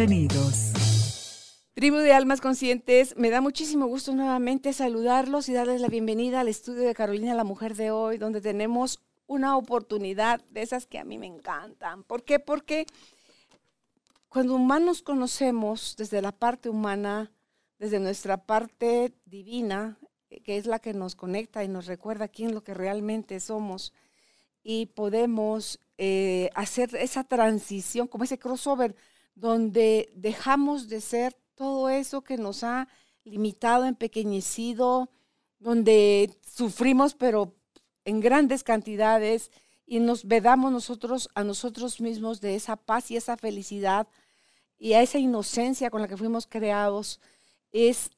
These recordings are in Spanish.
Bienvenidos. Tribu de Almas Conscientes, me da muchísimo gusto nuevamente saludarlos y darles la bienvenida al estudio de Carolina, la mujer de hoy, donde tenemos una oportunidad de esas que a mí me encantan. ¿Por qué? Porque cuando humanos conocemos desde la parte humana, desde nuestra parte divina, que es la que nos conecta y nos recuerda quién lo que realmente somos, y podemos eh, hacer esa transición, como ese crossover, donde dejamos de ser todo eso que nos ha limitado, empequeñecido, donde sufrimos, pero en grandes cantidades, y nos vedamos nosotros a nosotros mismos de esa paz y esa felicidad y a esa inocencia con la que fuimos creados es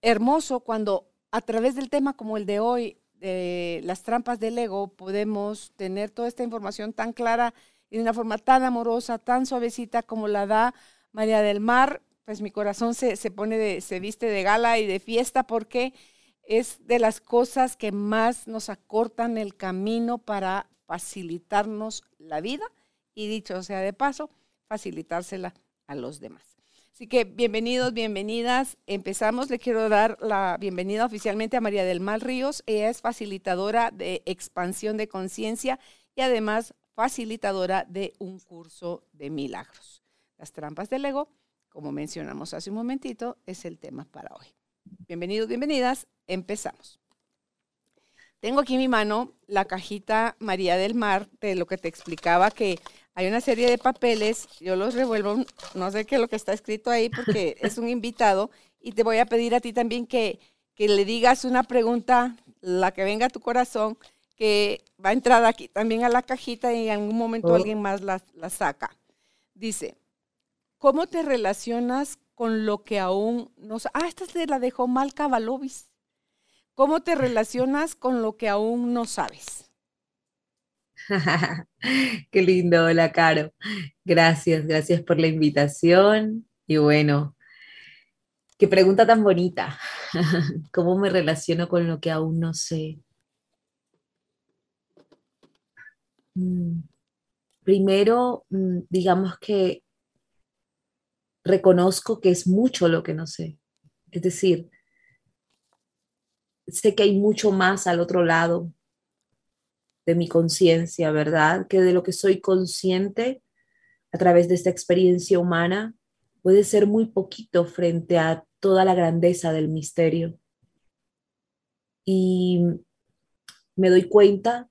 hermoso cuando a través del tema como el de hoy, de las trampas del ego, podemos tener toda esta información tan clara y de una forma tan amorosa, tan suavecita como la da María del Mar, pues mi corazón se, se pone de, se viste de gala y de fiesta porque es de las cosas que más nos acortan el camino para facilitarnos la vida y dicho sea de paso, facilitársela a los demás. Así que bienvenidos, bienvenidas. Empezamos. Le quiero dar la bienvenida oficialmente a María del Mal Ríos. Ella es facilitadora de expansión de conciencia y además facilitadora de un curso de milagros. Las trampas del ego, como mencionamos hace un momentito, es el tema para hoy. Bienvenidos, bienvenidas. Empezamos. Tengo aquí en mi mano la cajita María del Mar de lo que te explicaba que hay una serie de papeles, yo los revuelvo, no sé qué es lo que está escrito ahí porque es un invitado y te voy a pedir a ti también que, que le digas una pregunta, la que venga a tu corazón, que va a entrar aquí también a la cajita y en algún momento oh. alguien más la, la saca. Dice, ¿cómo te relacionas con lo que aún no sabes? Ah, esta se la dejó mal Cavalovis. ¿Cómo te relacionas con lo que aún no sabes? Qué lindo, hola Caro. Gracias, gracias por la invitación. Y bueno, qué pregunta tan bonita. ¿Cómo me relaciono con lo que aún no sé? Mm, primero, mm, digamos que reconozco que es mucho lo que no sé. Es decir, sé que hay mucho más al otro lado de mi conciencia, ¿verdad? Que de lo que soy consciente a través de esta experiencia humana puede ser muy poquito frente a toda la grandeza del misterio. Y me doy cuenta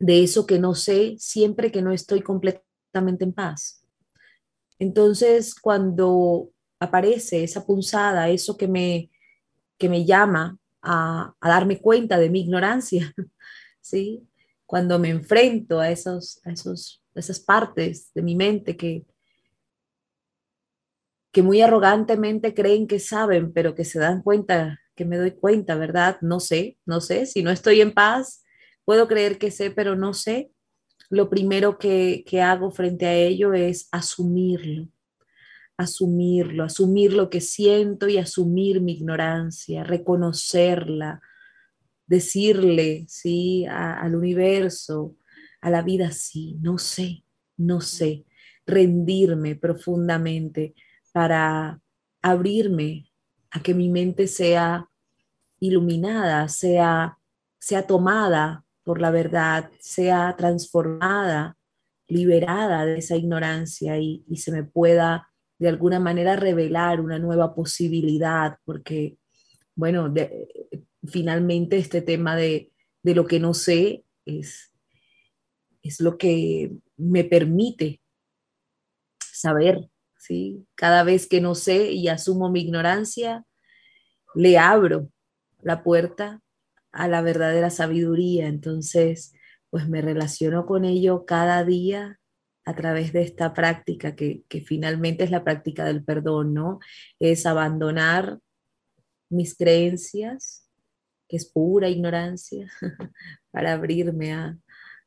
de eso que no sé siempre que no estoy completamente en paz. Entonces, cuando aparece esa punzada, eso que me, que me llama a, darme cuenta de mi ignorancia, ¿sí? Cuando me enfrento a, esos, a, esos, esas partes de mi mente que, que muy arrogantemente creen que saben, pero que se dan cuenta, que me doy cuenta, ¿verdad? No sé, no sé, si no estoy en paz, puedo creer que sé, pero no sé. Lo primero que, que hago frente a ello es asumirlo, asumirlo, asumir lo que siento y asumir mi ignorancia, reconocerla, decirle, ¿sí? al universo, a la vida, sí, no sé, no sé, rendirme profundamente para abrirme a que mi mente sea iluminada, sea, sea tomada por la verdad, sea transformada, liberada de esa ignorancia y, se me pueda de alguna manera revelar una nueva posibilidad, porque, bueno, de, finalmente este tema de, lo que no sé es, es lo que me permite saber, ¿sí? Cada vez que no sé y asumo mi ignorancia, le abro la puerta a la verdadera sabiduría. Entonces, pues me relaciono con ello cada día a través de esta práctica que, que finalmente es la práctica del perdón, ¿no? Es abandonar mis creencias, que es pura ignorancia, para abrirme a,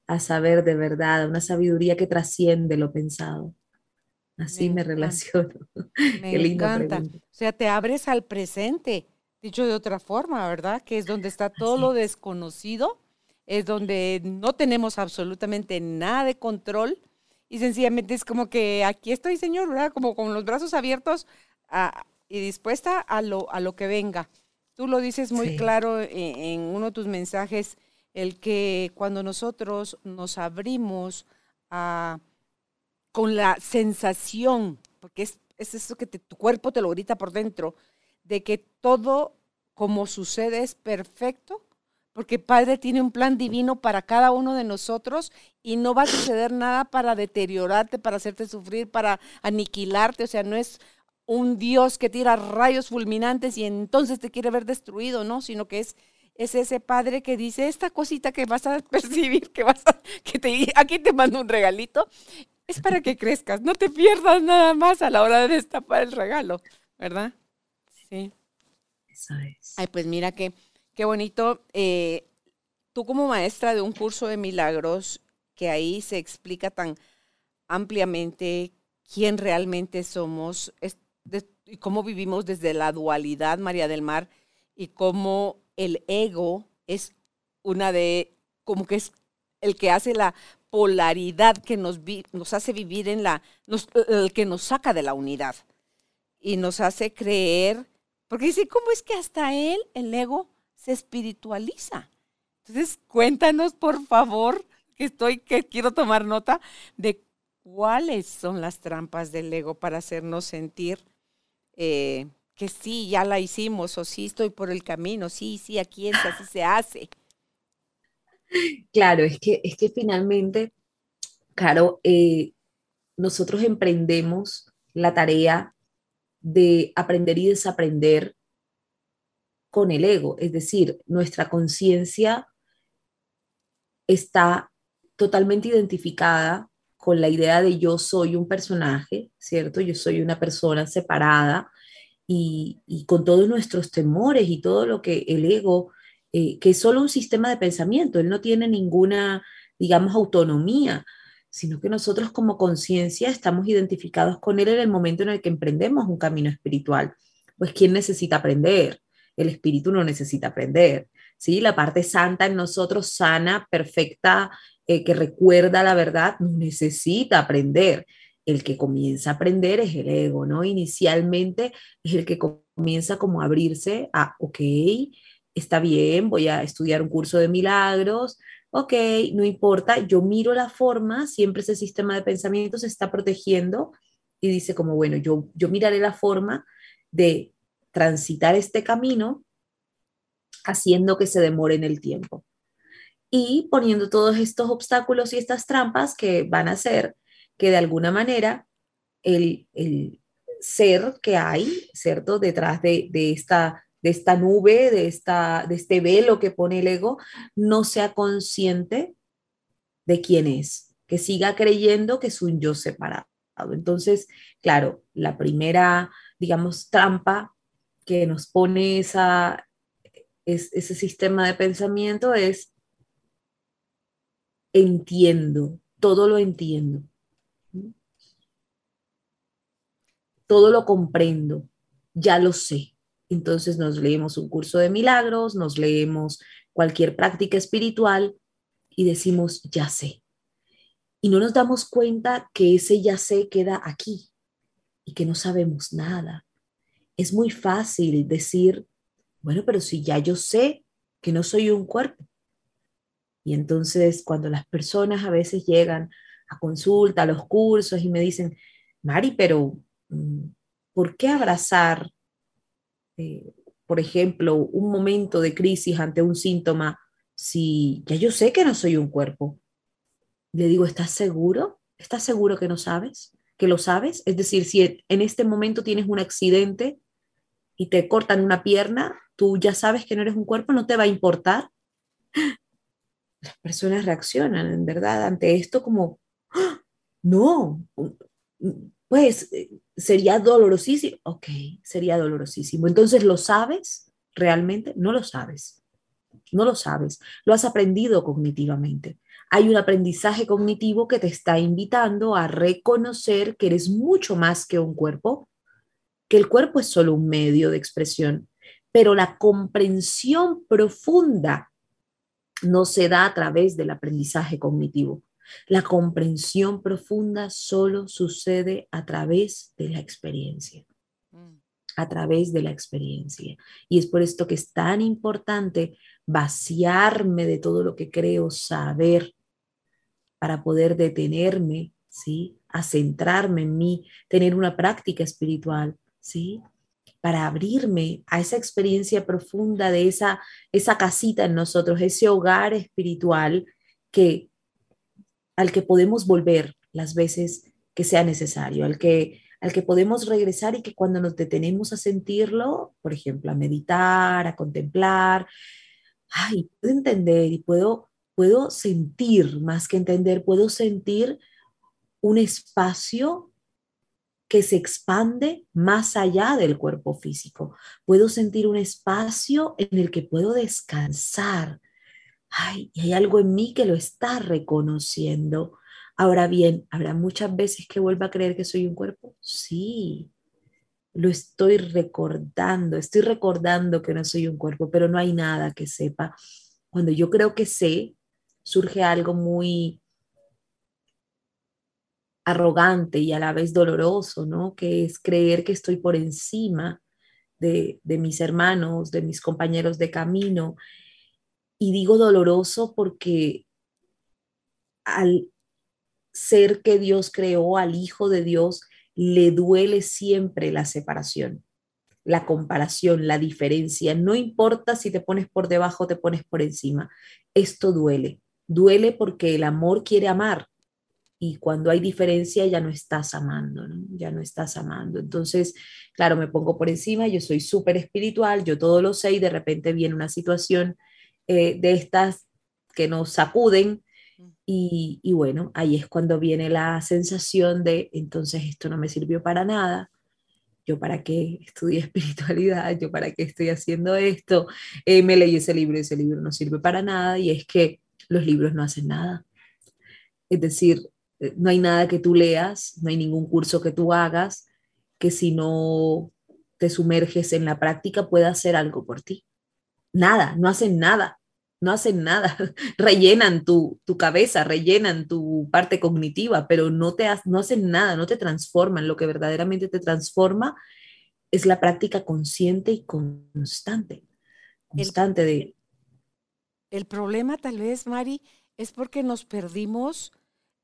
a saber de verdad, una sabiduría que trasciende lo pensado. Así me, relaciono. Me encanta. O sea, te abres al presente, dicho de otra forma, ¿verdad? Que es donde está todo lo desconocido, es donde no tenemos absolutamente nada de control y sencillamente es como que aquí estoy, Señor, ¿verdad? Como con los brazos abiertos y dispuesta a lo, a lo que venga. Tú lo dices muy claro en, uno de tus mensajes, el que cuando nosotros nos abrimos a, con la sensación, porque es, es eso que tu cuerpo te lo grita por dentro, de que todo como sucede es perfecto, porque Padre tiene un plan divino para cada uno de nosotros y no va a suceder nada para deteriorarte, para hacerte sufrir, para aniquilarte, o sea, no es un Dios que tira rayos fulminantes y entonces te quiere ver destruido, ¿no? Sino que es, es ese padre que dice, esta cosita que vas a percibir, que vas a, que te, aquí te mando un regalito, es para que crezcas, no te pierdas nada más a la hora de destapar el regalo, ¿verdad? Sí. Eso es. Ay, pues mira que, qué bonito. Eh, tú como maestra de un curso de milagros, que ahí se explica tan ampliamente quién realmente somos, y cómo vivimos desde la dualidad, María del Mar, y cómo el ego es una de, como que es el que hace la polaridad que nos, nos hace vivir en la, el que nos saca de la unidad y nos hace creer, porque dice, ¿cómo es que hasta él, el ego, se espiritualiza? Entonces, cuéntanos, por favor, que estoy, que quiero tomar nota de cuáles son las trampas del ego para hacernos sentir eh, que sí, ya la hicimos, o sí estoy por el camino, sí, sí, aquí es, así se hace. Claro, es que, es que finalmente, Caro, eh, nosotros emprendemos la tarea de aprender y desaprender con el ego, es decir, nuestra conciencia está totalmente identificada con la idea de yo soy un personaje, ¿cierto? Yo soy una persona separada y, con todos nuestros temores y todo lo que el ego, eh, que es solo un sistema de pensamiento, él no tiene ninguna, digamos, autonomía, sino que nosotros como conciencia estamos identificados con él en el momento en el que emprendemos un camino espiritual. Pues ¿quién necesita aprender? El espíritu no necesita aprender. ¿sí? La parte santa en nosotros, sana, perfecta, eh, que recuerda la verdad necesita aprender. El que comienza a aprender es el ego, ¿no? Inicialmente es el que comienza como a abrirse a, ok, está bien, voy a estudiar un curso de milagros, ok, no importa, yo miro la forma, siempre ese sistema de pensamiento se está protegiendo y dice como, bueno, yo, yo miraré la forma de transitar este camino haciendo que se demore en el tiempo y poniendo todos estos obstáculos y estas trampas que van a hacer que de alguna manera el, ser que hay, ¿cierto? Detrás de, esta, de esta nube, de, esta, de este velo que pone el ego, no sea consciente de quién es, que siga creyendo que es un yo separado. Entonces, claro, la primera, digamos, trampa que nos pone esa, ese sistema de pensamiento es entiendo, todo lo entiendo. Todo lo comprendo, ya lo sé. Entonces nos leemos un curso de milagros, nos leemos cualquier práctica espiritual y decimos, ya sé. Y no nos damos cuenta que ese ya sé queda aquí y que no sabemos nada. Es muy fácil decir, bueno, pero si ya yo sé que no soy un cuerpo, y entonces cuando las personas a veces llegan a consulta, a los cursos y me dicen, Mari, pero mm, ¿por qué abrazar, eh, por ejemplo, un momento de crisis ante un síntoma si ya yo sé que no soy un cuerpo? Le digo, ¿estás seguro? ¿Estás seguro que no sabes? ¿Que lo sabes? Es decir, si en este momento tienes un accidente y te cortan una pierna, tú ya sabes que no eres un cuerpo, no te va a importar las personas reaccionan, en verdad, ante esto como, ¡ah! No, pues sería dolorosísimo. Ok, sería dolorosísimo. Entonces, ¿lo sabes realmente? No lo sabes. No lo sabes. Lo has aprendido cognitivamente. Hay un aprendizaje cognitivo que te está invitando a reconocer que eres mucho más que un cuerpo, que el cuerpo es solo un medio de expresión, pero la comprensión profunda no se da a través del aprendizaje cognitivo. La comprensión profunda solo sucede a través de la experiencia, mm. a través de la experiencia. Y es por esto que es tan importante vaciarme de todo lo que creo saber para poder detenerme, ¿sí? A centrarme en mí, tener una práctica espiritual, ¿sí? Para abrirme a esa experiencia profunda de esa, esa casita en nosotros, ese hogar espiritual que al que podemos volver las veces que sea necesario, al que, al que podemos regresar y que cuando nos detenemos a sentirlo, por ejemplo, a meditar, a contemplar, ay, puedo entender y puedo, puedo sentir, más que entender, puedo sentir un espacio que se expande más allá del cuerpo físico. Puedo sentir un espacio en el que puedo descansar, hay algo en mí que lo está reconociendo. Ahora bien, ¿habrá muchas veces que vuelva a creer que soy un cuerpo? Sí, lo estoy recordando, estoy recordando que no soy un cuerpo, pero no hay nada que sepa. Cuando yo creo que sé, surge algo muy arrogante y a la vez doloroso, ¿no? Que es creer que estoy por encima de, de mis hermanos, de mis compañeros de camino y digo doloroso porque al ser que Dios creó, al Hijo de Dios, le duele siempre la separación, la comparación, la diferencia. No importa si te pones por debajo o te pones por encima. Esto duele. Duele porque el amor quiere amar. Y cuando hay diferencia ya no estás amando, ya no estás amando. Entonces, claro, me pongo por encima, yo soy súper espiritual, yo todo lo sé y de repente viene una situación eh, de estas que nos sacuden. Y, y, bueno, ahí es cuando viene la sensación de, entonces esto no me sirvió para nada, yo para qué estudié espiritualidad, yo para qué estoy haciendo esto, eh, me leí ese libro y ese libro no sirve para nada y es que los libros no hacen nada. Es decir, eh, no hay nada que tú leas, no hay ningún curso que tú hagas que si no te sumerges en la práctica pueda hacer algo por ti nada, no hacen nada, no hacen nada, rellenan tu, cabeza, rellenan tu parte cognitiva, pero no, te no hacen nada, no te transforman. Lo que verdaderamente te transforma es la práctica consciente y constante, constante el, de... El problema tal vez, Mari, es porque nos perdimos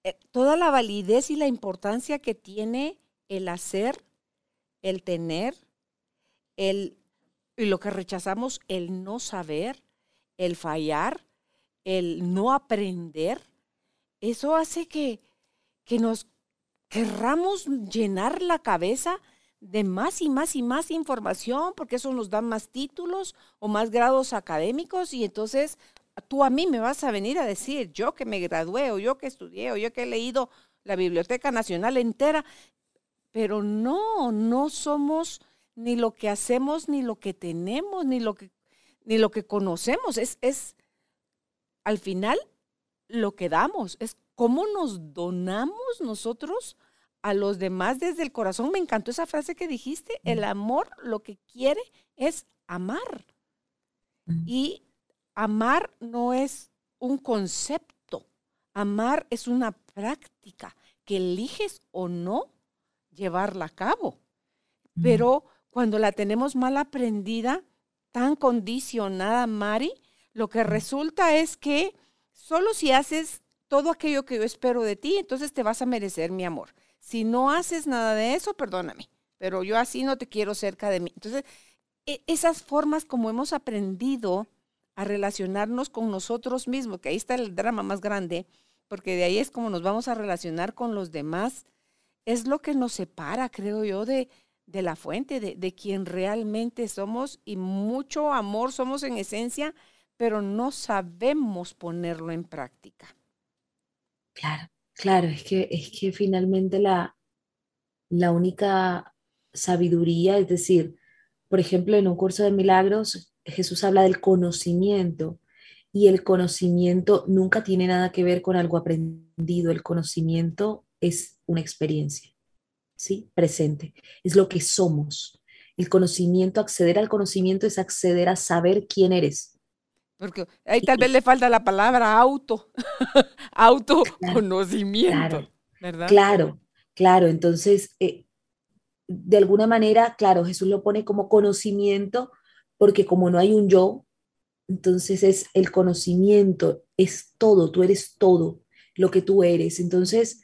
eh, toda la validez y la importancia que tiene el hacer, el tener, el y lo que rechazamos, el no saber, el fallar, el no aprender, eso hace que, que nos querramos llenar la cabeza de más y más y más información, porque eso nos da más títulos o más grados académicos y entonces tú a mí me vas a venir a decir, yo que me gradué o yo que estudié o yo que he leído la Biblioteca Nacional entera, pero no, no somos ni lo que hacemos, ni lo que tenemos, ni lo que, ni lo que conocemos. Es, es, al final, lo que damos, es cómo nos donamos nosotros a los demás desde el corazón. Me encantó esa frase que dijiste, el amor lo que quiere es amar. Y amar no es un concepto, amar es una práctica que eliges o no llevarla a cabo. Pero cuando la tenemos mal aprendida, tan condicionada, Mari, lo que resulta es que solo si haces todo aquello que yo espero de ti, entonces te vas a merecer mi amor. Si no haces nada de eso, perdóname, pero yo así no te quiero cerca de mí. Entonces, e, esas formas como hemos aprendido a relacionarnos con nosotros mismos, que ahí está el drama más grande, porque de ahí es como nos vamos a relacionar con los demás, es lo que nos separa, creo yo, de, de la fuente, de, de, quien realmente somos y mucho amor somos en esencia, pero no sabemos ponerlo en práctica. Claro, Claro, es que, es que finalmente la, la única sabiduría, es decir, por ejemplo, en un curso de milagros, Jesús habla del conocimiento y el conocimiento nunca tiene nada que ver con algo aprendido, el conocimiento es una experiencia, ¿sí? Presente, es lo que somos. El conocimiento, acceder al conocimiento es acceder a saber quién eres. Porque ahí tal vez le falta la palabra auto, autoconocimiento, claro, ¿verdad? Claro, claro. Entonces, eh, de alguna manera, claro, Jesús lo pone como conocimiento, porque como no hay un yo, entonces es el conocimiento, es todo, tú eres todo lo que tú eres. Entonces,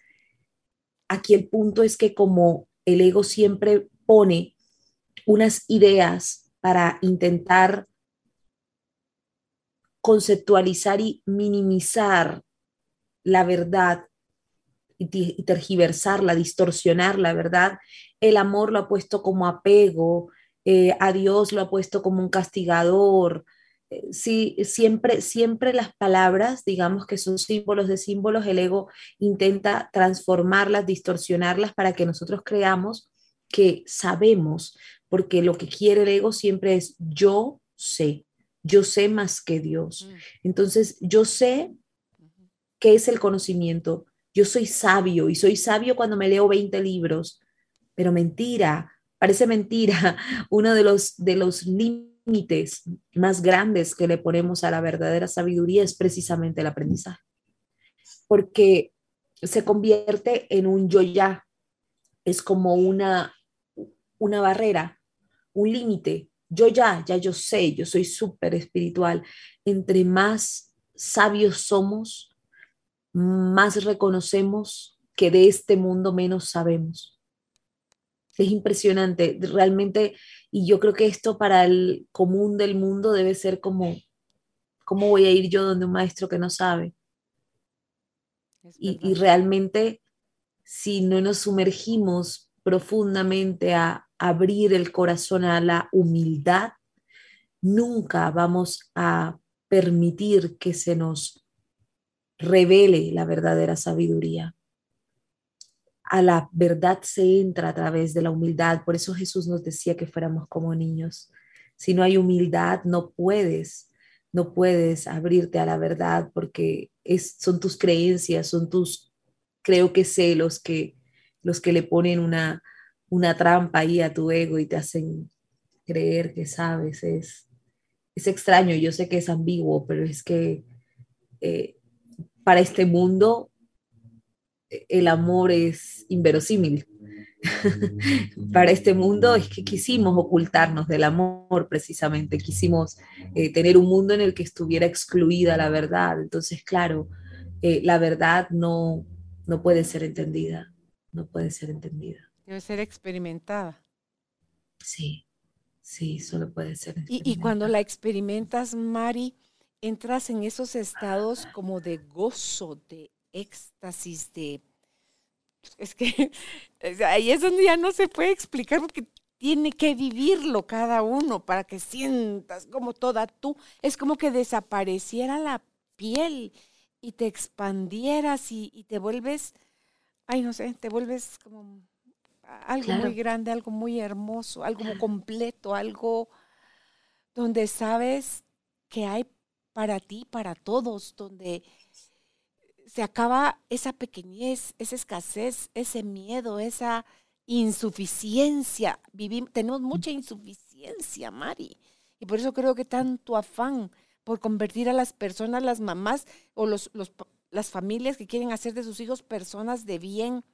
aquí el punto es que como el ego siempre pone unas ideas para intentar conceptualizar y minimizar la verdad y tergiversarla, distorsionar la verdad, el amor lo ha puesto como apego, eh, a Dios lo ha puesto como un castigador. Eh, sí, siempre, siempre las palabras, digamos que son símbolos de símbolos, el ego intenta transformarlas, distorsionarlas para que nosotros creamos que sabemos, porque lo que quiere el ego siempre es yo sé, yo sé más que Dios. Mm. Entonces, yo sé qué es el conocimiento. Yo soy sabio y soy sabio cuando me leo 20 libros, pero mentira, parece mentira, uno de los, de los límites más grandes que le ponemos a la verdadera sabiduría es precisamente el aprendizaje, porque se convierte en un yo ya, es como una, una barrera, un límite. Yo ya, ya yo sé, yo soy súper espiritual. Entre más sabios somos, más reconocemos que de este mundo menos sabemos es impresionante, realmente, y yo creo que esto para el común del mundo debe ser como, ¿cómo voy a ir yo donde un maestro que no sabe? Y, y, realmente, si no nos sumergimos profundamente a abrir el corazón a la humildad, nunca vamos a permitir que se nos revele la verdadera sabiduría a la verdad se entra a través de la humildad. Por eso Jesús nos decía que fuéramos como niños. Si no hay humildad, no puedes, no puedes abrirte a la verdad porque es, son tus creencias, son tus, creo que sé, los que, los que le ponen una, una trampa ahí a tu ego y te hacen creer que sabes. Es, es extraño, yo sé que es ambiguo, pero es que eh, para este mundo el amor es inverosímil. Para este mundo es que quisimos ocultarnos del amor precisamente, quisimos eh, tener un mundo en el que estuviera excluida la verdad. Entonces, claro, eh, la verdad no, no puede ser entendida, no puede ser entendida. Debe ser experimentada. Sí, sí, solo puede ser. Y, y cuando la experimentas, Mari, entras en esos estados como de gozo, de éxtasis de... Es que ahí es donde ya no se puede explicar porque tiene que vivirlo cada uno para que sientas como toda tú. Es como que desapareciera la piel y te expandieras y, te vuelves, ay no sé, te vuelves como algo muy grande, algo muy hermoso, algo completo, algo donde sabes que hay para ti, para todos, donde se acaba esa pequeñez, esa escasez, ese miedo, esa insuficiencia. Vivimos, tenemos mucha insuficiencia, Mari. Y por eso creo que tanto afán por convertir a las personas, las mamás o los, las familias que quieren hacer de sus hijos personas de bien,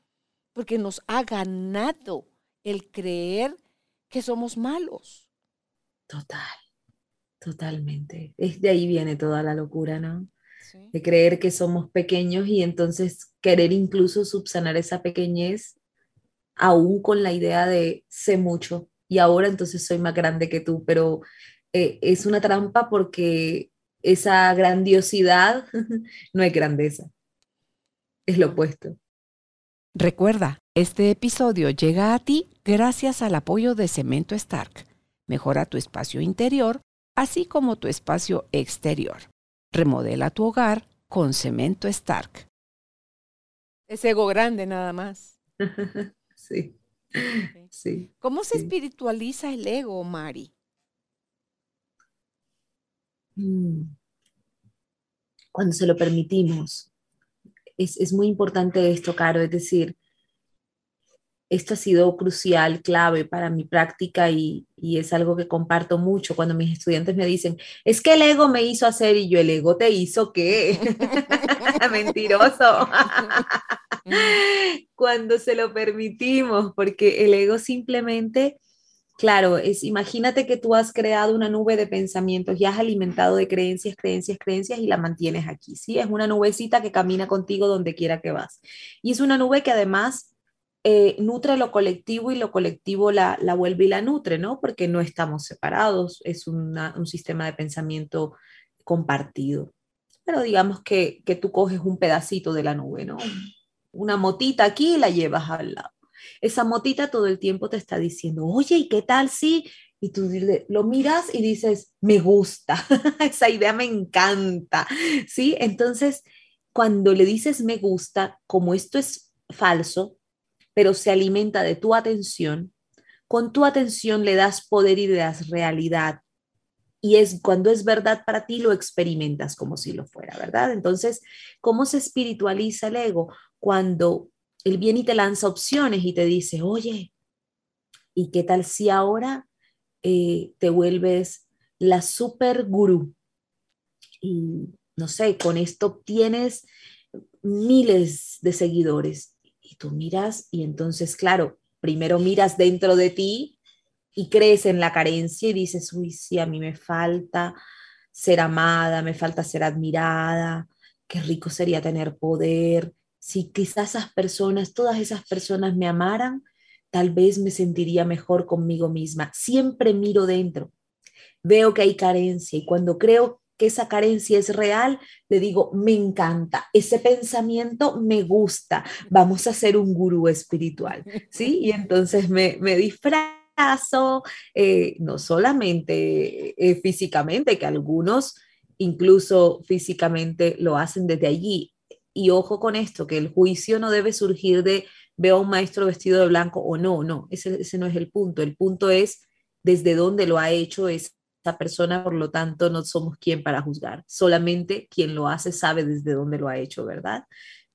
porque nos ha ganado el creer que somos malos. Total, totalmente. Es de ahí viene toda la locura, ¿no? De creer que somos pequeños y entonces querer incluso subsanar esa pequeñez aún con la idea de sé mucho y ahora entonces soy más grande que tú, pero eh, es una trampa porque esa grandiosidad no es grandeza, es lo opuesto. Recuerda, este episodio llega a ti gracias al apoyo de Cemento Stark. Mejora tu espacio interior, así como tu espacio exterior. Remodela tu hogar con cemento Stark. Es ego grande nada más. sí. sí. ¿Cómo se espiritualiza el ego, Mari? Mm. Cuando se lo permitimos. Es, es muy importante esto, Caro, es decir, esto ha sido crucial, clave para mi práctica y, es algo que comparto mucho cuando mis estudiantes me dicen, es que el ego me hizo hacer y yo, el ego te hizo qué? Mentiroso. cuando se lo permitimos, porque el ego simplemente, claro, es, imagínate que tú has creado una nube de pensamientos y has alimentado de creencias, creencias, creencias y la mantienes aquí, ¿sí? Es una nubecita que camina contigo donde quiera que vas. Y es una nube que además eh, nutre lo colectivo y lo colectivo la, la, vuelve y la nutre, ¿no? Porque no estamos separados, es un sistema de pensamiento compartido. Pero digamos que, que tú coges un pedacito de la nube, ¿no? Una motita aquí y la llevas al lado. Esa motita todo el tiempo te está diciendo, oye, ¿y qué tal si? Y tú lo miras y dices, me gusta, esa idea me encanta, ¿sí? Entonces, cuando le dices me gusta, como esto es falso, pero se alimenta de tu atención, con tu atención le das poder y le das realidad. Y es cuando es verdad para ti, lo experimentas como si lo fuera, ¿verdad? Entonces, ¿cómo se espiritualiza el ego? Cuando él viene y te lanza opciones y te dice, oye, ¿y qué tal si ahora eh, te vuelves la super gurú? Y no sé, con esto tienes miles de seguidores tú miras y entonces, claro, primero miras dentro de ti y crees en la carencia y dices, uy, sí, a mí me falta ser amada, me falta ser admirada, qué rico sería tener poder. Si quizás esas personas, todas esas personas me amaran, tal vez me sentiría mejor conmigo misma. Siempre miro dentro, veo que hay carencia y cuando creo que esa carencia es real, le digo, me encanta, ese pensamiento me gusta, vamos a ser un gurú espiritual, ¿sí? Y entonces me, me disfrazo, eh, no solamente eh, físicamente, que algunos incluso físicamente lo hacen desde allí. Y ojo con esto, que el juicio no debe surgir de veo a un maestro vestido de blanco o no, no, ese, ese no es el punto. El punto es desde dónde lo ha hecho, es esa persona, por lo tanto, no somos quien para juzgar. Solamente quien lo hace sabe desde dónde lo ha hecho, ¿verdad?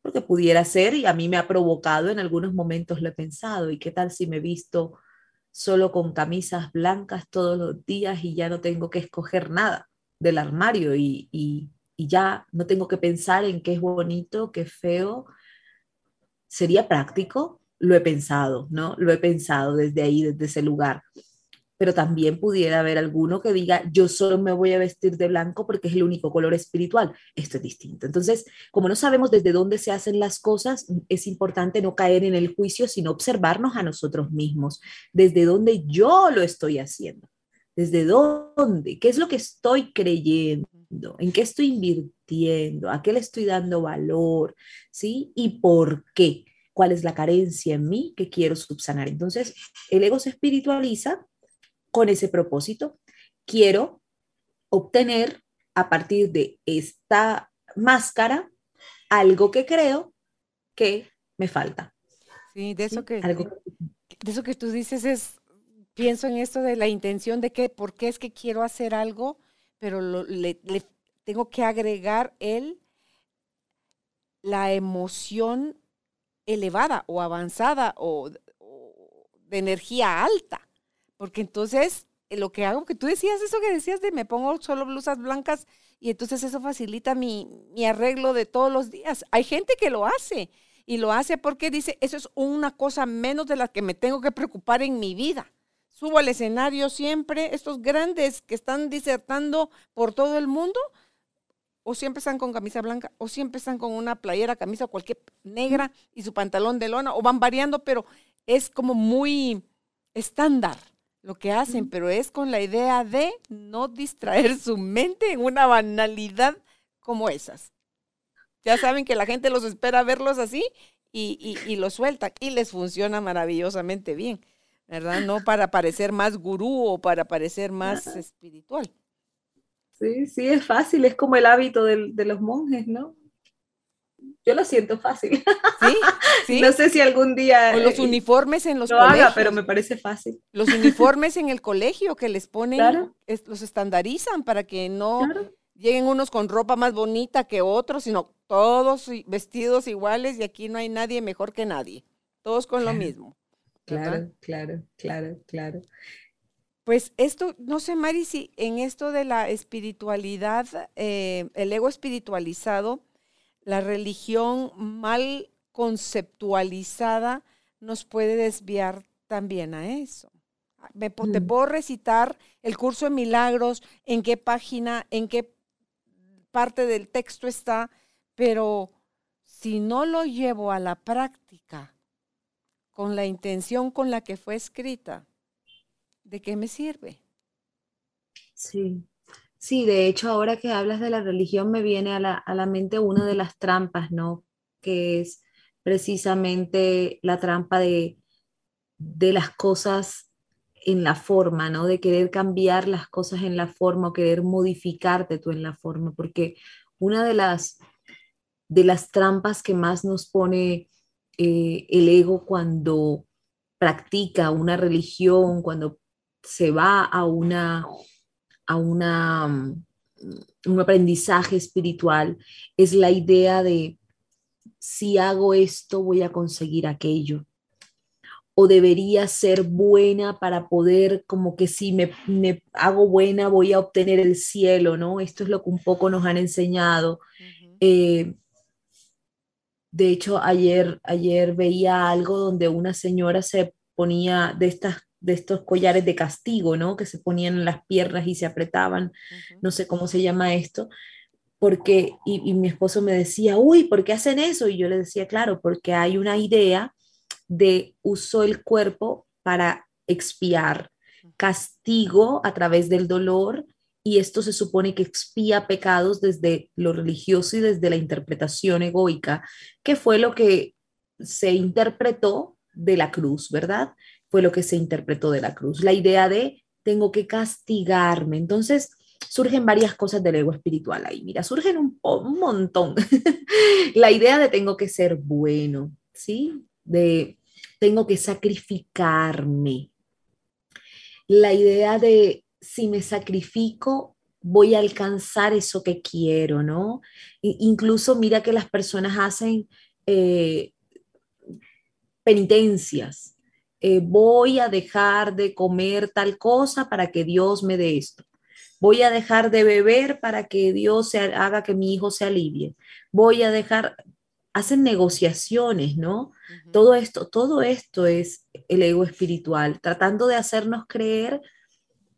Porque pudiera ser, y a mí me ha provocado, en algunos momentos lo he pensado, ¿y qué tal si me he visto solo con camisas blancas todos los días y ya no tengo que escoger nada del armario y, y, y ya no tengo que pensar en qué es bonito, qué es feo? ¿Sería práctico? Lo he pensado, ¿no? Lo he pensado desde ahí, desde ese lugar pero también pudiera haber alguno que diga, yo solo me voy a vestir de blanco porque es el único color espiritual. Esto es distinto. Entonces, como no sabemos desde dónde se hacen las cosas, es importante no caer en el juicio, sino observarnos a nosotros mismos, desde dónde yo lo estoy haciendo, desde dónde, qué es lo que estoy creyendo, en qué estoy invirtiendo, a qué le estoy dando valor, ¿sí? Y por qué. ¿Cuál es la carencia en mí que quiero subsanar? Entonces, el ego se espiritualiza con ese propósito. Quiero obtener a partir de esta máscara algo que creo que me falta. Sí, de eso que de eso que tú dices es pienso en esto de la intención de que por qué es que quiero hacer algo, pero le, tengo que agregar el la emoción elevada o avanzada o de energía alta. Porque entonces eh, lo que hago, que tú decías eso que decías de me pongo solo blusas blancas y entonces eso facilita mi, arreglo de todos los días. Hay gente que lo hace y lo hace porque dice, eso es una cosa menos de la que me tengo que preocupar en mi vida. Subo al escenario siempre, estos grandes que están disertando por todo el mundo, o siempre están con camisa blanca, o siempre están con una playera, camisa cualquier negra y su pantalón de lona, o van variando, pero es como muy estándar lo que hacen, pero es con la idea de no distraer su mente en una banalidad como esas. Ya saben que la gente los espera verlos así y, y, y los sueltan y les funciona maravillosamente bien, ¿verdad? No para parecer más gurú o para parecer más espiritual. Sí, sí, es fácil, es como el hábito de, de los monjes, ¿no? Yo lo siento fácil. Sí, sí. No sé si algún día... O los uniformes en los lo colegios. haga, pero me parece fácil. Los uniformes en el colegio que les ponen, Claro. es- los estandarizan para que no Claro. lleguen unos con ropa más bonita que otros, sino todos vestidos iguales y aquí no hay nadie mejor que nadie. Todos con lo mismo. Claro, claro, claro, claro. Pues esto, no sé, Mari, si en esto de la espiritualidad, eh, el ego espiritualizado, la religión mal conceptualizada nos puede desviar también a eso. Me te Mm. puedo recitar el curso de milagros, en qué página, en qué parte del texto está, pero si no lo llevo a la práctica con la intención con la que fue escrita, ¿de qué me sirve? Sí, sí, de hecho, ahora que hablas de la religión, me viene a la, a la mente una de las trampas, ¿no? Que es precisamente la trampa de, de las cosas en la forma, ¿no? De querer cambiar las cosas en la forma o querer modificarte tú en la forma, porque una de las, de las trampas que más nos pone eh, el ego cuando practica una religión, cuando se va a una a una, mm, un aprendizaje espiritual es la idea de si hago esto voy a conseguir aquello. O debería ser buena para poder, como que si me, me hago buena voy a obtener el cielo, ¿no? Esto es lo que un poco nos han enseñado. Eh, de hecho, ayer, ayer veía algo donde una señora se ponía de, estas, de estos collares de castigo, ¿no? Que se ponían en las piernas y se apretaban, no sé cómo se llama esto, porque, y, y mi esposo me decía, uy, ¿por qué hacen eso? Y yo le decía, claro, porque hay una idea de uso el cuerpo para expiar castigo a través del dolor y esto se supone que expía pecados desde lo religioso y desde la interpretación egoica, que fue lo que se interpretó de la cruz, ¿verdad? Fue lo que se interpretó de la cruz, la idea de tengo que castigarme. Entonces, surgen varias cosas del ego espiritual ahí. Mira, surgen un, montón. la idea de tengo que ser bueno, ¿sí? De tengo que sacrificarme. La idea de si me sacrifico, voy a alcanzar eso que quiero, ¿no? Incluso mira que las personas hacen eh, penitencias. Eh, voy a dejar de comer tal cosa para que Dios me dé esto. Voy a dejar de beber para que Dios se haga que mi hijo se alivie. Voy a dejar, hacen negociaciones, ¿no? Todo esto, todo esto es el ego espiritual, tratando de hacernos creer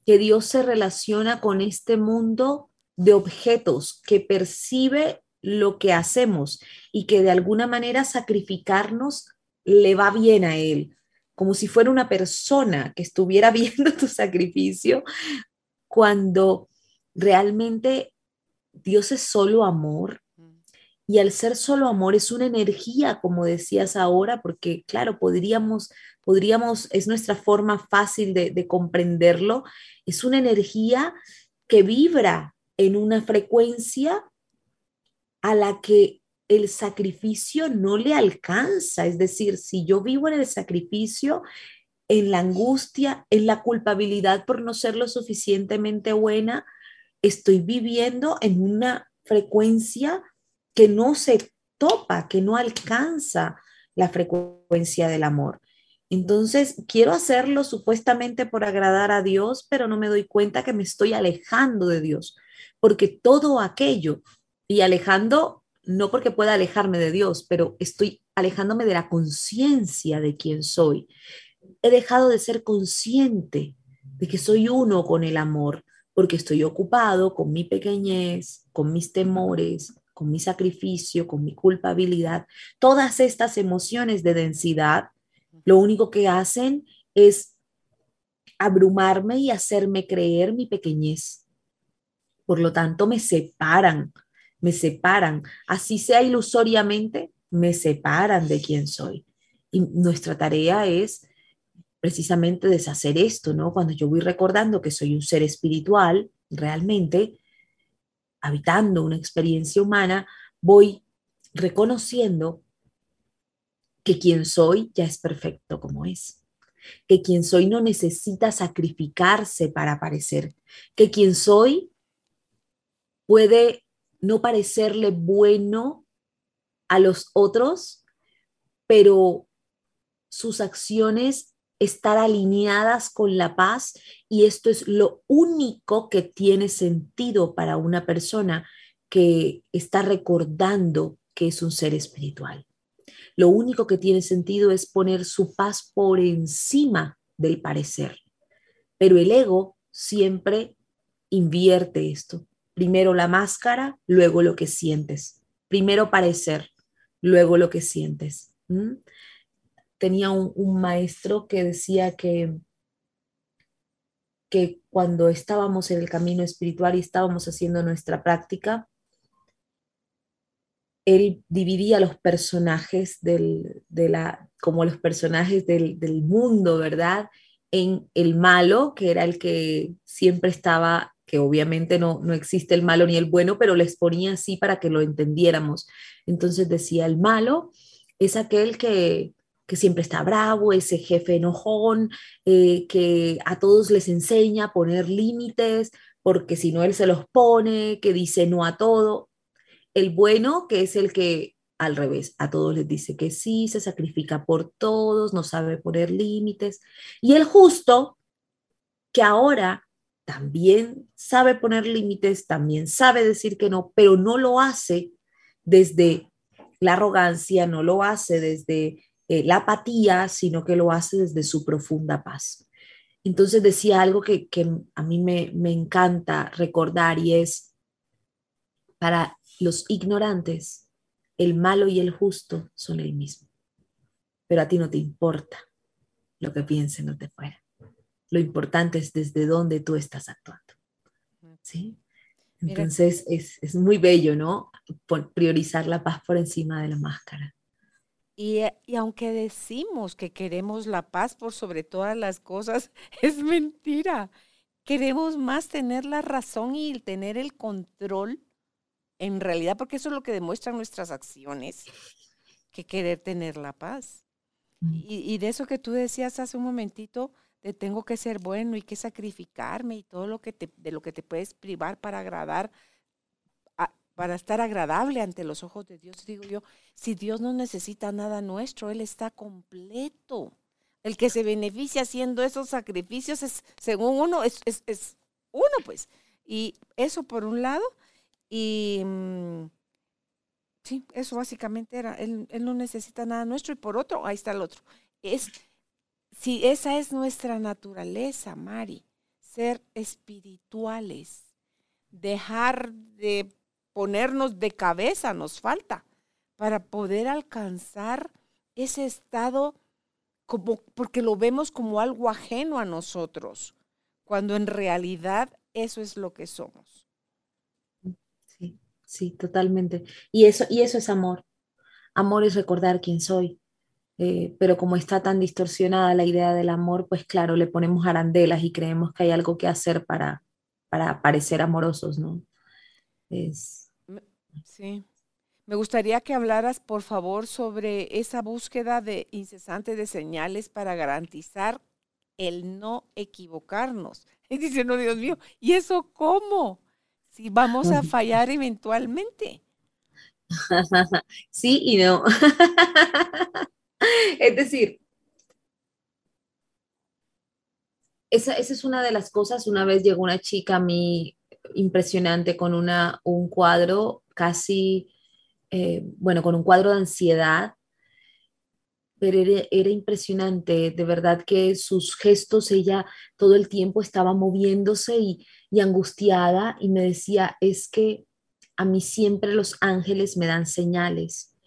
que Dios se relaciona con este mundo de objetos, que percibe lo que hacemos y que de alguna manera sacrificarnos le va bien a Él, como si fuera una persona que estuviera viendo tu sacrificio, cuando realmente Dios es solo amor, y al ser solo amor es una energía, como decías ahora, porque claro, podríamos, podríamos, es nuestra forma fácil de, de comprenderlo, es una energía que vibra en una frecuencia a la que el sacrificio no le alcanza. Es decir, si yo vivo en el sacrificio, en la angustia, en la culpabilidad por no ser lo suficientemente buena, estoy viviendo en una frecuencia que no se topa, que no alcanza la frecuencia del amor. Entonces, quiero hacerlo supuestamente por agradar a Dios, pero no me doy cuenta que me estoy alejando de Dios, porque todo aquello, y alejando, no porque pueda alejarme de Dios, pero estoy alejándome de la conciencia de quién soy. He dejado de ser consciente de que soy uno con el amor, porque estoy ocupado con mi pequeñez, con mis temores, con mi sacrificio, con mi culpabilidad. Todas estas emociones de densidad, lo único que hacen es abrumarme y hacerme creer mi pequeñez. Por lo tanto, me separan, me separan, así sea ilusoriamente, me separan de quién soy. Y nuestra tarea es precisamente deshacer esto, ¿no? Cuando yo voy recordando que soy un ser espiritual, realmente, habitando una experiencia humana, voy reconociendo que quien soy ya es perfecto como es, que quien soy no necesita sacrificarse para aparecer, que quien soy puede no parecerle bueno a los otros, pero sus acciones estar alineadas con la paz y esto es lo único que tiene sentido para una persona que está recordando que es un ser espiritual. Lo único que tiene sentido es poner su paz por encima del parecer. Pero el ego siempre invierte esto. Primero la máscara, luego lo que sientes. Primero parecer, luego lo que sientes tenía un, maestro que decía que, que cuando estábamos en el camino espiritual y estábamos haciendo nuestra práctica, él dividía los personajes del, de la, como los personajes del, del, mundo, ¿verdad? En el malo, que era el que siempre estaba, que obviamente no, no existe el malo ni el bueno, pero les ponía así para que lo entendiéramos. Entonces decía, el malo es aquel que, que siempre está bravo, ese jefe enojón, eh, que a todos les enseña a poner límites, porque si no él se los pone, que dice no a todo. El bueno, que es el que al revés, a todos les dice que sí, se sacrifica por todos, no sabe poner límites. Y el justo, que ahora también sabe poner límites, también sabe decir que no, pero no lo hace desde la arrogancia, no lo hace desde eh, la apatía, sino que lo hace desde su profunda paz. Entonces decía algo que, a mí me, me encanta recordar y es, para los ignorantes, el malo y el justo son el mismo, pero a ti no te importa lo que piensen los de fuera. Lo importante es desde dónde tú estás actuando. ¿Sí? Entonces es, es, muy bello, ¿no? Por priorizar la paz por encima de la máscara. Eh, y, aunque decimos que queremos la paz por sobre todas las cosas, es mentira. Queremos más tener la razón y tener el control en realidad, porque eso es lo que demuestran nuestras acciones, que querer tener la paz. Mm. Y, y, de eso que tú decías hace un momentito, de tengo que ser bueno y que sacrificarme y todo lo que te, de lo que te puedes privar para agradar para estar agradable ante los ojos de Dios. Digo yo, si Dios no necesita nada nuestro, Él está completo. El que se beneficia haciendo esos sacrificios es, según uno, es, es, uno, pues. Y eso por un lado. Y mm, sí, eso básicamente era, él, él, no necesita nada nuestro. Y por otro, ahí está el otro. Es, si esa es nuestra naturaleza, Mari, ser espirituales, dejar de ponernos de cabeza nos falta para poder alcanzar ese estado como porque lo vemos como algo ajeno a nosotros, cuando en realidad eso es lo que somos. Sí, sí, totalmente. Y eso, y eso es amor. Amor es recordar quién soy. Eh, pero como está tan distorsionada la idea del amor, pues claro, le ponemos arandelas y creemos que hay algo que hacer para, para parecer amorosos, ¿no? Es, Sí. Me gustaría que hablaras, por favor, sobre esa búsqueda de incesante de señales para garantizar el no equivocarnos. Y dice, no, Dios mío, ¿y eso cómo? Si vamos a fallar eventualmente. Sí y no. es decir, esa, esa, es una de las cosas. Una vez llegó una chica a mí impresionante con una, un cuadro casi, eh, bueno, con un cuadro de ansiedad, pero era, impresionante, de verdad que sus gestos, ella todo el tiempo estaba moviéndose y, y angustiada y me decía, es que a mí siempre los ángeles me dan señales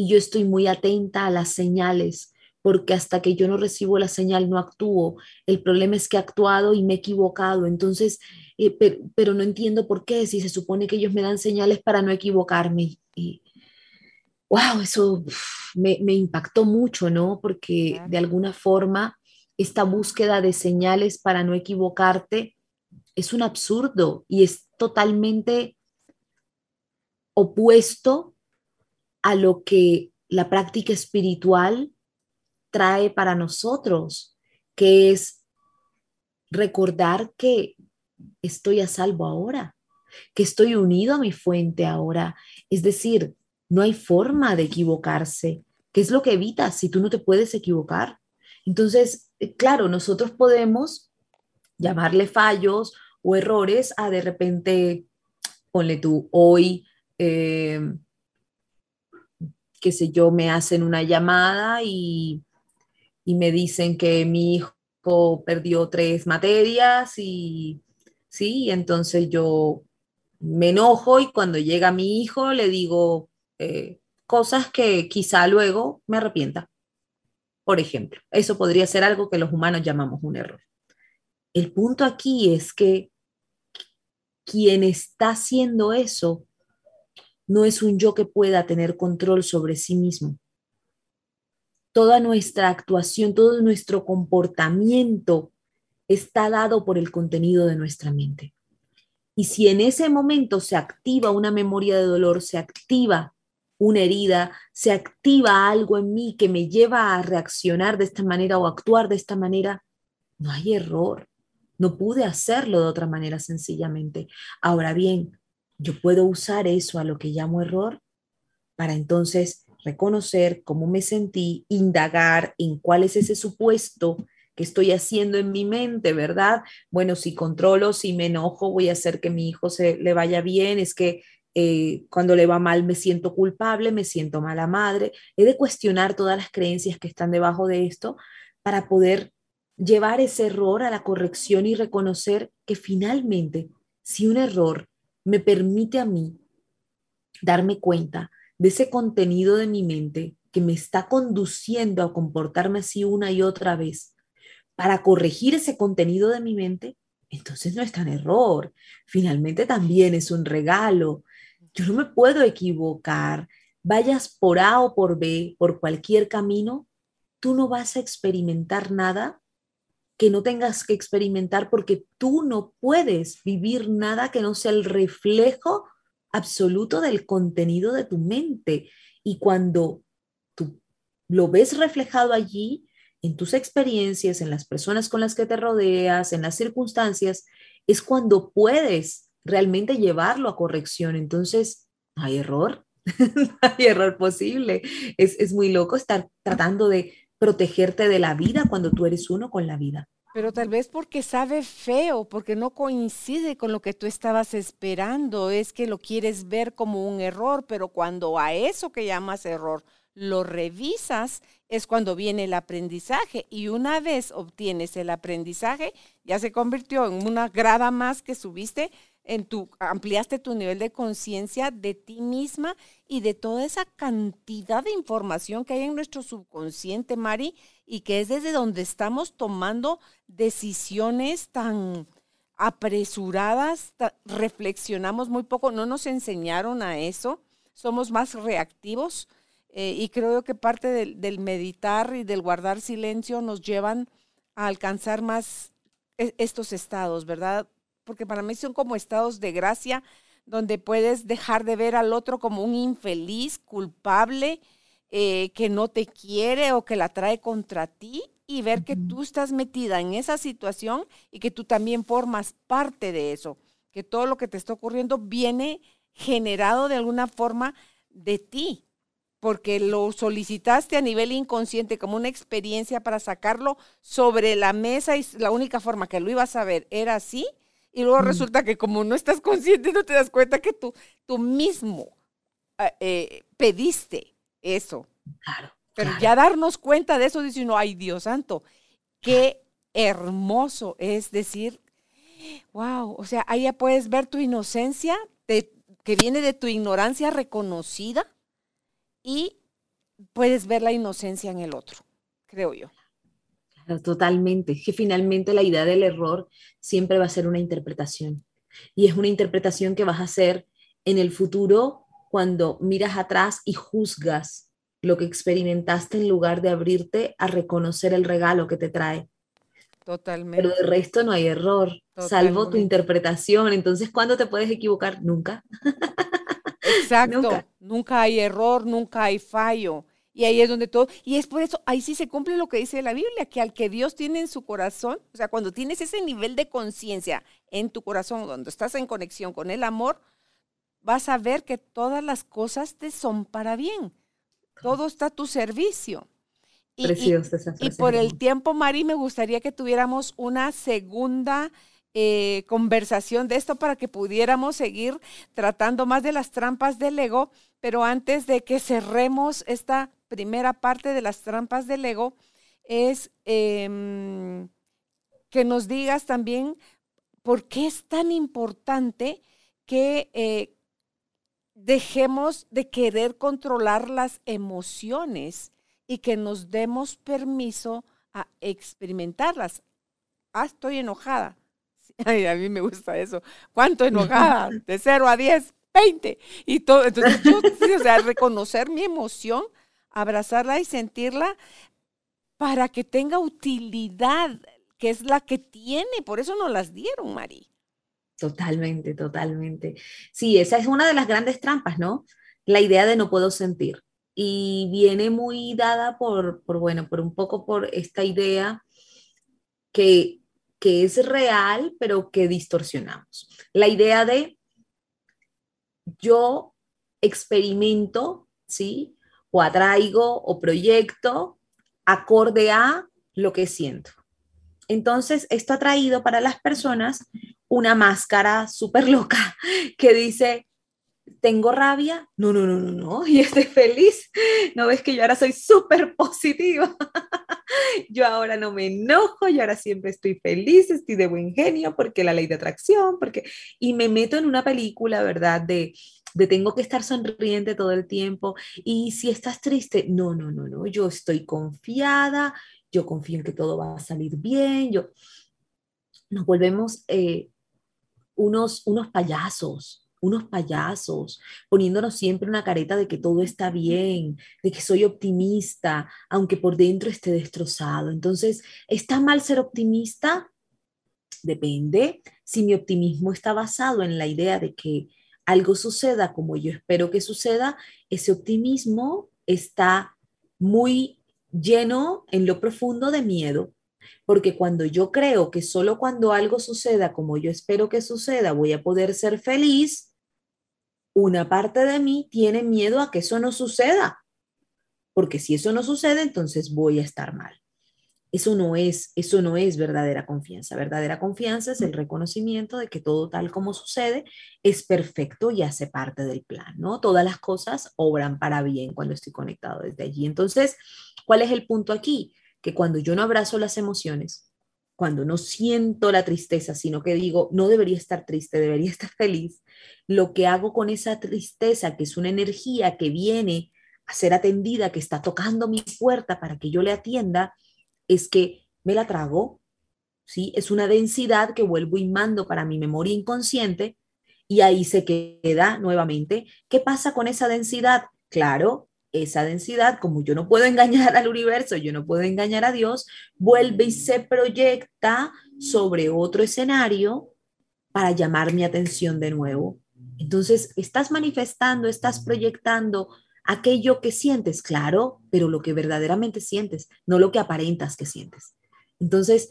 y yo estoy muy atenta a las señales porque hasta que yo no recibo la señal no actúo. El problema es que he actuado y me he equivocado. Entonces, eh, pero, no entiendo por qué, si se supone que ellos me dan señales para no equivocarme. Y, wow, eso me, impactó mucho, ¿no? Porque de alguna forma esta búsqueda de señales para no equivocarte es un absurdo y es totalmente opuesto a lo que la práctica espiritual trae para nosotros, que es recordar que estoy a salvo ahora, que estoy unido a mi fuente ahora. Es decir, no hay forma de equivocarse. ¿Qué es lo que evitas si tú no te puedes equivocar? Entonces, eh, claro, nosotros podemos llamarle fallos o errores a de repente, ponle tú, hoy, eh, qué sé yo, me hacen una llamada y, y me dicen que mi hijo perdió tres materias y sí, entonces yo me enojo y cuando llega mi hijo le digo eh, cosas que quizá luego me arrepienta. Por ejemplo, eso podría ser algo que los humanos llamamos un error. El punto aquí es que quien está haciendo eso no es un yo que pueda tener control sobre sí mismo. Toda nuestra actuación, todo nuestro comportamiento está dado por el contenido de nuestra mente. Y si en ese momento se activa una memoria de dolor, se activa una herida, se activa algo en mí que me lleva a reaccionar de esta manera o actuar de esta manera, no hay error. No pude hacerlo de otra manera sencillamente. Ahora bien, yo puedo usar eso a lo que llamo error para entonces reconocer cómo me sentí, indagar en cuál es ese supuesto que estoy haciendo en mi mente, ¿verdad? Bueno, si controlo, si me enojo, voy a hacer que mi hijo se le vaya bien, es que eh, cuando le va mal me siento culpable, me siento mala madre. He de cuestionar todas las creencias que están debajo de esto para poder llevar ese error a la corrección y reconocer que finalmente, si un error me permite a mí darme cuenta de ese contenido de mi mente que me está conduciendo a comportarme así una y otra vez, para corregir ese contenido de mi mente, entonces no es tan error. Finalmente también es un regalo. Yo no me puedo equivocar. Vayas por A o por B, por cualquier camino, tú no vas a experimentar nada que no tengas que experimentar porque tú no puedes vivir nada que no sea el reflejo absoluto del contenido de tu mente. Y cuando tú lo ves reflejado allí, en tus experiencias, en las personas con las que te rodeas, en las circunstancias, es cuando puedes realmente llevarlo a corrección. Entonces, hay error, hay error posible. Es, es muy loco estar tratando de protegerte de la vida cuando tú eres uno con la vida. Pero tal vez porque sabe feo, porque no coincide con lo que tú estabas esperando, es que lo quieres ver como un error, pero cuando a eso que llamas error lo revisas, es cuando viene el aprendizaje. Y una vez obtienes el aprendizaje, ya se convirtió en una grada más que subiste en tu, ampliaste tu nivel de conciencia de ti misma y de toda esa cantidad de información que hay en nuestro subconsciente, Mari, y que es desde donde estamos tomando decisiones tan apresuradas, reflexionamos muy poco, no nos enseñaron a eso, somos más reactivos eh, y creo que parte del, del, meditar y del guardar silencio nos llevan a alcanzar más e, estos estados, ¿verdad? Porque para mí son como estados de gracia donde puedes dejar de ver al otro como un infeliz, culpable, eh, que no te quiere o que la trae contra ti y ver que tú estás metida en esa situación y que tú también formas parte de eso, que todo lo que te está ocurriendo viene generado de alguna forma de ti, porque lo solicitaste a nivel inconsciente como una experiencia para sacarlo sobre la mesa y la única forma que lo ibas a ver era así y luego mm. resulta que como no estás consciente, no te das cuenta que tú, tú mismo ah, eh, pediste eso. Claro. Pero ya darnos cuenta de eso, dice uno, ay Dios santo, qué hermoso es decir, wow, o sea, ahí ya puedes ver tu inocencia que viene de tu ignorancia reconocida y puedes ver la inocencia en el otro, creo yo. Totalmente, que finalmente la idea del error siempre va a ser una interpretación. Y es una interpretación que vas a hacer en el futuro cuando miras atrás y juzgas lo que experimentaste en lugar de abrirte a reconocer el regalo que te trae. Totalmente. Pero de resto no hay error, salvo tu interpretación. Entonces, ¿cuándo te puedes equivocar? Nunca. Exacto. nunca. hay error, nunca hay fallo. Y ahí es donde todo, y es por eso, ahí sí se cumple lo que dice la Biblia, que al que Dios tiene en su corazón, o sea, cuando tienes ese nivel de conciencia en tu corazón, donde estás en conexión con el amor, vas a ver que todas las cosas te son para bien. Todo está a tu servicio. Y, Preciosa Y por el tiempo, Mari, me gustaría que tuviéramos una segunda eh, conversación de esto para que pudiéramos seguir tratando más de las trampas del ego. Pero antes de que cerremos esta primera parte de las trampas del ego, es em, que nos digas también por qué es tan importante que eh, dejemos de querer controlar las emociones y que nos demos permiso a experimentarlas. Ah, estoy enojada. Ay, a mí me gusta eso. ¿Cuánto enojada? De 0 a 10, 20. Y todo. Entonces, yo, o sea, reconocer mi emoción, abrazarla y sentirla para que tenga utilidad, que es la que tiene. Por eso nos las dieron, Mari. Totalmente, totalmente. Sí, esa es una de las grandes trampas, ¿no? La idea de no puedo sentir y viene muy dada por, bueno, por un poco por esta idea que, que es real, pero que distorsionamos. La idea de yo experimento, ¿sí? O atraigo o proyecto acorde a lo que siento. Entonces, esto ha traído para las personas una máscara súper loca que dice, tengo rabia, no, no, no, no, no, y estoy feliz. No ves que yo ahora soy súper positiva. yo ahora no me enojo, yo ahora siempre estoy feliz, estoy de buen genio porque la ley de atracción, porque... Y me meto en una película, ¿verdad? De, de tengo que estar sonriente todo el tiempo. Y si estás triste, no, no, no, no, yo estoy confiada, yo confío en que todo va a salir bien, yo... Nos volvemos eh, unos, unos payasos, unos payasos, poniéndonos siempre una careta de que todo está bien, de que soy optimista, aunque por dentro esté destrozado. Entonces, ¿está mal ser optimista? Depende. Si mi optimismo está basado en la idea de que algo suceda como yo espero que suceda, ese optimismo está muy lleno en lo profundo de miedo. Porque cuando yo creo que solo cuando algo suceda como yo espero que suceda voy a poder ser feliz, una parte de mí tiene miedo a que eso no suceda, porque si eso no sucede, entonces voy a estar mal. Eso no es, eso no es verdadera confianza. Verdadera confianza es el reconocimiento de que todo tal como sucede es perfecto y hace parte del plan, ¿no? Todas las cosas obran para bien cuando estoy conectado desde allí. Entonces, ¿cuál es el punto aquí? Que cuando yo no abrazo las emociones, cuando no siento la tristeza, sino que digo, no debería estar triste, debería estar feliz, lo que hago con esa tristeza, que es una energía que viene a ser atendida, que está tocando mi puerta para que yo le atienda, es que me la trago, ¿sí? Es una densidad que vuelvo y mando para mi memoria inconsciente y ahí se queda nuevamente. ¿Qué pasa con esa densidad? Claro, esa densidad, como yo no puedo engañar al universo, yo no puedo engañar a Dios, vuelve y se proyecta sobre otro escenario para llamar mi atención de nuevo. Entonces, estás manifestando, estás proyectando aquello que sientes, claro, pero lo que verdaderamente sientes, no lo que aparentas que sientes. Entonces,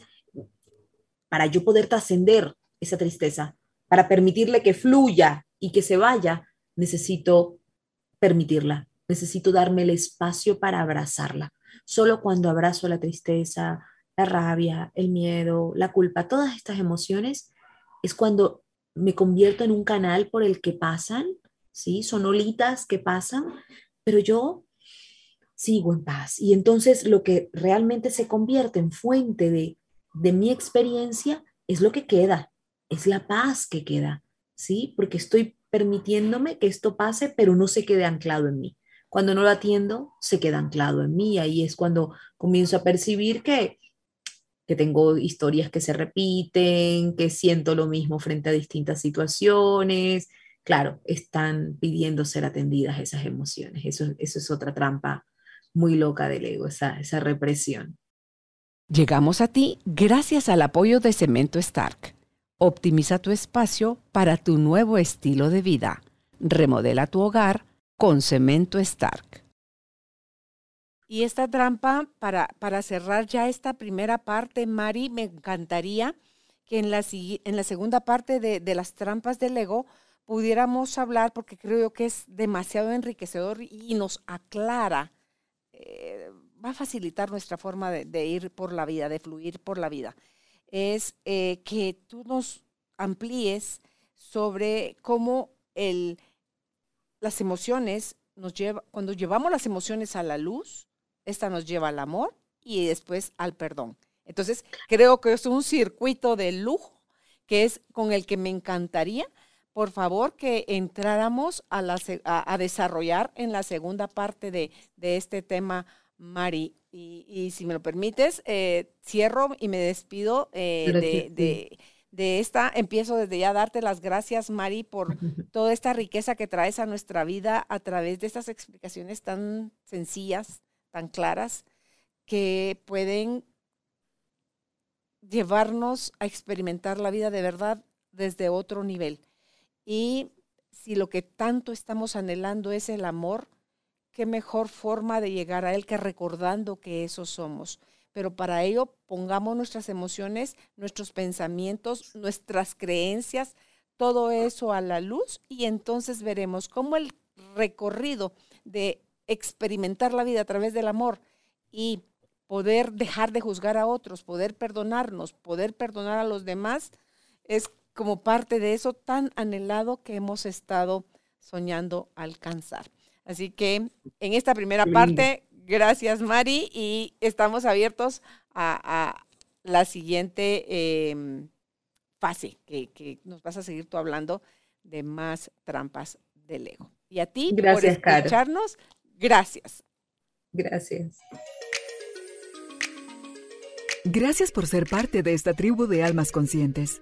para yo poder trascender esa tristeza, para permitirle que fluya y que se vaya, necesito permitirla, necesito darme el espacio para abrazarla. Solo cuando abrazo la tristeza, la rabia, el miedo, la culpa, todas estas emociones, es cuando me convierto en un canal por el que pasan, ¿sí? Son olitas que pasan, pero yo sigo en paz. Y entonces lo que realmente se convierte en fuente de, de mi experiencia es lo que queda, es la paz que queda, ¿sí? Porque estoy permitiéndome que esto pase, pero no se quede anclado en mí. Cuando no lo atiendo, se queda anclado en mí. Ahí es cuando comienzo a percibir que, que tengo historias que se repiten, que siento lo mismo frente a distintas situaciones. Claro, están pidiendo ser atendidas esas emociones. Eso, es otra trampa muy loca del ego, esa, represión. Llegamos a ti gracias al apoyo de Cemento Stark. Optimiza tu espacio para tu nuevo estilo de vida Remodela tu hogar con cemento Stark. Y esta trampa, para, cerrar ya esta primera parte, Mari, me encantaría que en la, en la segunda parte de, de las trampas del ego pudiéramos hablar, porque creo que es demasiado enriquecedor y nos aclara, eh, va a facilitar nuestra forma de, ir por la vida, de fluir por la vida. Es eh, que tú nos amplíes sobre cómo el, las emociones nos lleva, cuando llevamos las emociones a la luz, esta nos lleva al amor y después al perdón. Entonces, creo que es un circuito de lujo que es con el que me encantaría, por favor, que entráramos a, a, desarrollar en la segunda parte de, este tema, Mari. Y, si me lo permites, eh, cierro y me despido eh, de, de, esta. Empiezo desde ya a darte las gracias, Mari, por toda esta riqueza que traes a nuestra vida a través de estas explicaciones tan sencillas, tan claras que pueden llevarnos a experimentar la vida de verdad desde otro nivel. Y si lo que tanto estamos anhelando es el amor, qué mejor forma de llegar a él que recordando que eso somos. Pero para ello pongamos nuestras emociones, nuestros pensamientos, nuestras creencias, todo eso a la luz y entonces veremos cómo el recorrido de experimentar la vida a través del amor y poder dejar de juzgar a otros, poder perdonarnos, poder perdonar a los demás, es como parte de eso tan anhelado que hemos estado soñando alcanzar. Así que en esta primera parte, gracias Mari y estamos abiertos a, la siguiente em, fase, que, nos vas a seguir tú hablando de más trampas del ego. Y a ti gracias, por escucharnos. Gracias. Gracias. Gracias por ser parte de esta tribu de almas conscientes.